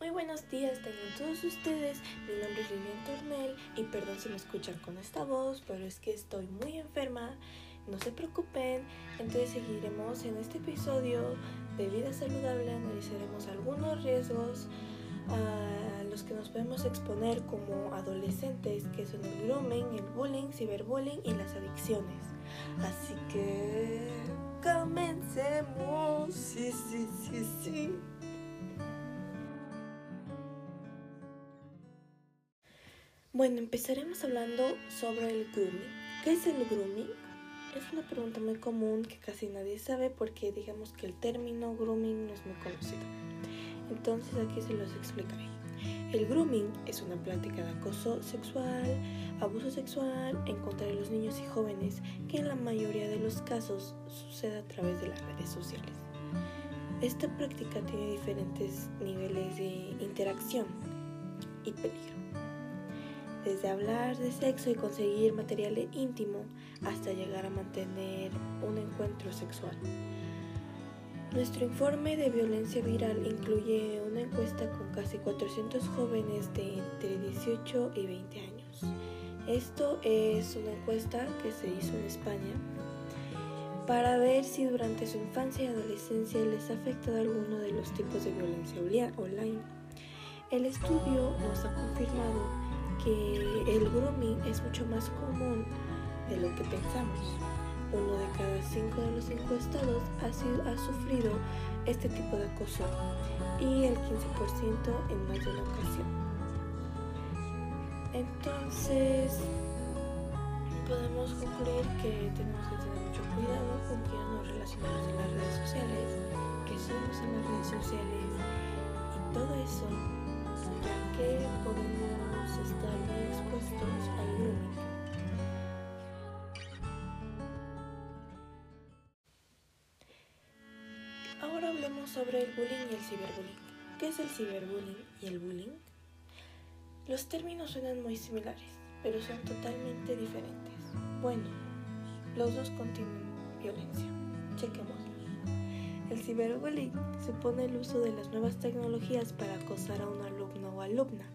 Muy buenos días tengan todos ustedes. Mi nombre es Lilian Tornel y perdón si me escuchan con esta voz, pero es que estoy muy enferma. No se preocupen. Entonces seguiremos en este episodio de vida saludable. Analizaremos algunos riesgos a los que nos podemos exponer como adolescentes, que son el grooming, el bullying, ciberbullying y las adicciones. Así que comencemos. Sí, sí, sí, sí. Bueno, empezaremos hablando sobre el grooming. ¿Qué es el grooming? Es una pregunta muy común que casi nadie sabe porque digamos que el término grooming no es muy conocido. Entonces aquí se los explicaré. El grooming es una práctica de acoso sexual, abuso sexual en contra de los niños y jóvenes que en la mayoría de los casos sucede a través de las redes sociales. Esta práctica tiene diferentes niveles de interacción y peligro desde hablar de sexo y conseguir material íntimo hasta llegar a mantener un encuentro sexual. Nuestro informe de violencia viral incluye una encuesta con casi 400 jóvenes de entre 18 y 20 años. Esto es una encuesta que se hizo en España para ver si durante su infancia y adolescencia les ha afectado alguno de los tipos de violencia online. El estudio nos ha confirmado que el grooming es mucho más común de lo que pensamos. Uno de cada cinco de los encuestados ha, sido, ha sufrido este tipo de acoso y el 15% en más de una ocasión. Entonces, podemos concluir que tenemos que tener mucho cuidado con quién nos relacionamos en las redes sociales, que somos en las redes sociales y todo eso, ya que podemos muy expuestos al grooming. Ahora hablemos sobre el bullying y el ciberbullying. ¿Qué es el ciberbullying y el bullying? Los términos suenan muy similares, pero son totalmente diferentes. Bueno, los dos contienen violencia. Chequemos. El ciberbullying supone el uso de las nuevas tecnologías para acosar a un alumno o alumna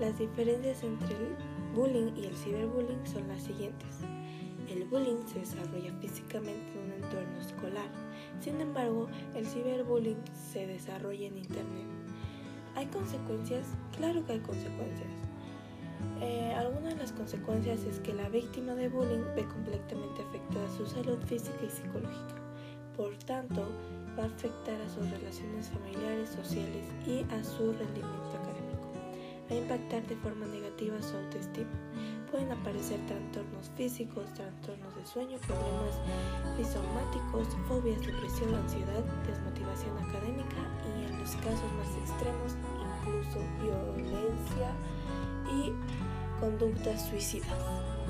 las diferencias entre el bullying y el ciberbullying son las siguientes. El bullying se desarrolla físicamente en un entorno escolar, sin embargo, el ciberbullying se desarrolla en Internet. ¿Hay consecuencias? Claro que hay consecuencias. Eh, algunas de las consecuencias es que la víctima de bullying ve completamente afectada su salud física y psicológica. Por tanto, va a afectar a sus relaciones familiares, sociales y a su rendimiento académico a impactar de forma negativa su autoestima. Pueden aparecer trastornos físicos, trastornos de sueño, problemas psicosomáticos, fobias, depresión, ansiedad, desmotivación académica y en los casos más extremos incluso violencia y conductas suicidas.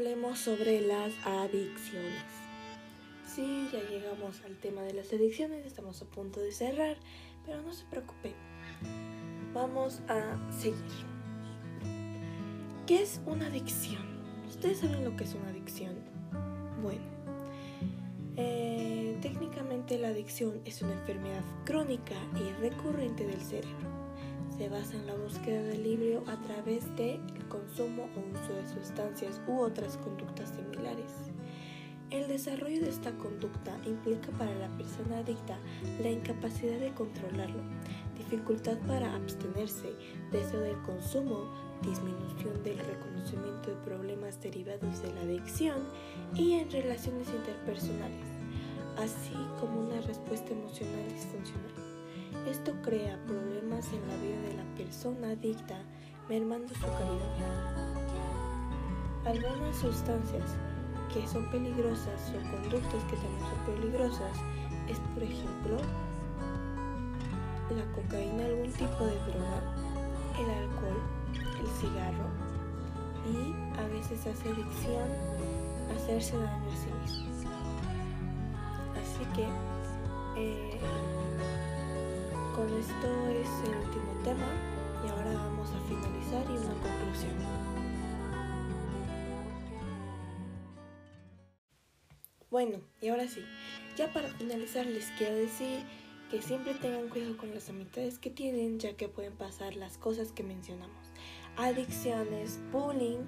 Hablemos sobre las adicciones. Sí, ya llegamos al tema de las adicciones, estamos a punto de cerrar, pero no se preocupen. Vamos a seguir. ¿Qué es una adicción? ¿Ustedes saben lo que es una adicción? Bueno, eh, técnicamente la adicción es una enfermedad crónica y recurrente del cerebro. Se basa en la búsqueda del libro a través del consumo o uso de sustancias u otras conductas similares. El desarrollo de esta conducta implica para la persona adicta la incapacidad de controlarlo, dificultad para abstenerse, deseo del consumo, disminución del reconocimiento de problemas derivados de la adicción y en relaciones interpersonales, así como una respuesta emocional disfuncional. Esto crea problemas en la vida de la persona adicta, mermando su calidad. Algunas sustancias que son peligrosas o conductas que también son peligrosas es, por ejemplo, la cocaína, algún tipo de droga, el alcohol, el cigarro y a veces hace adicción hacerse daño a sí mismo. Así que eh, con esto es el último tema y ahora vamos a finalizar y una conclusión. Bueno, y ahora sí, ya para finalizar les quiero decir que siempre tengan cuidado con las amistades que tienen, ya que pueden pasar las cosas que mencionamos. Adicciones, bullying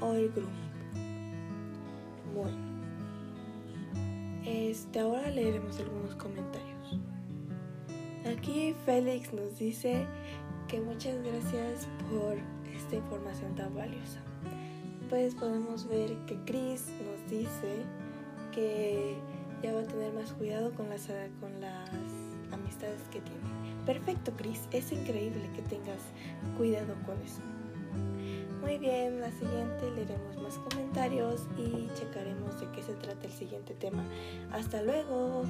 o el grooming. Bueno, este, ahora leeremos algunos comentarios. Aquí Félix nos dice que muchas gracias por esta información tan valiosa. Pues podemos ver que Chris nos dice que ya va a tener más cuidado con las, con las amistades que tiene. Perfecto, Chris. Es increíble que tengas cuidado con eso. Muy bien, la siguiente leeremos más comentarios y checaremos de qué se trata el siguiente tema. Hasta luego.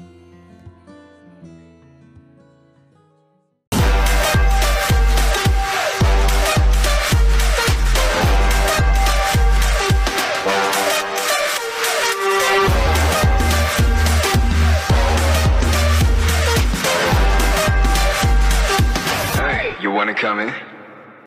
coming.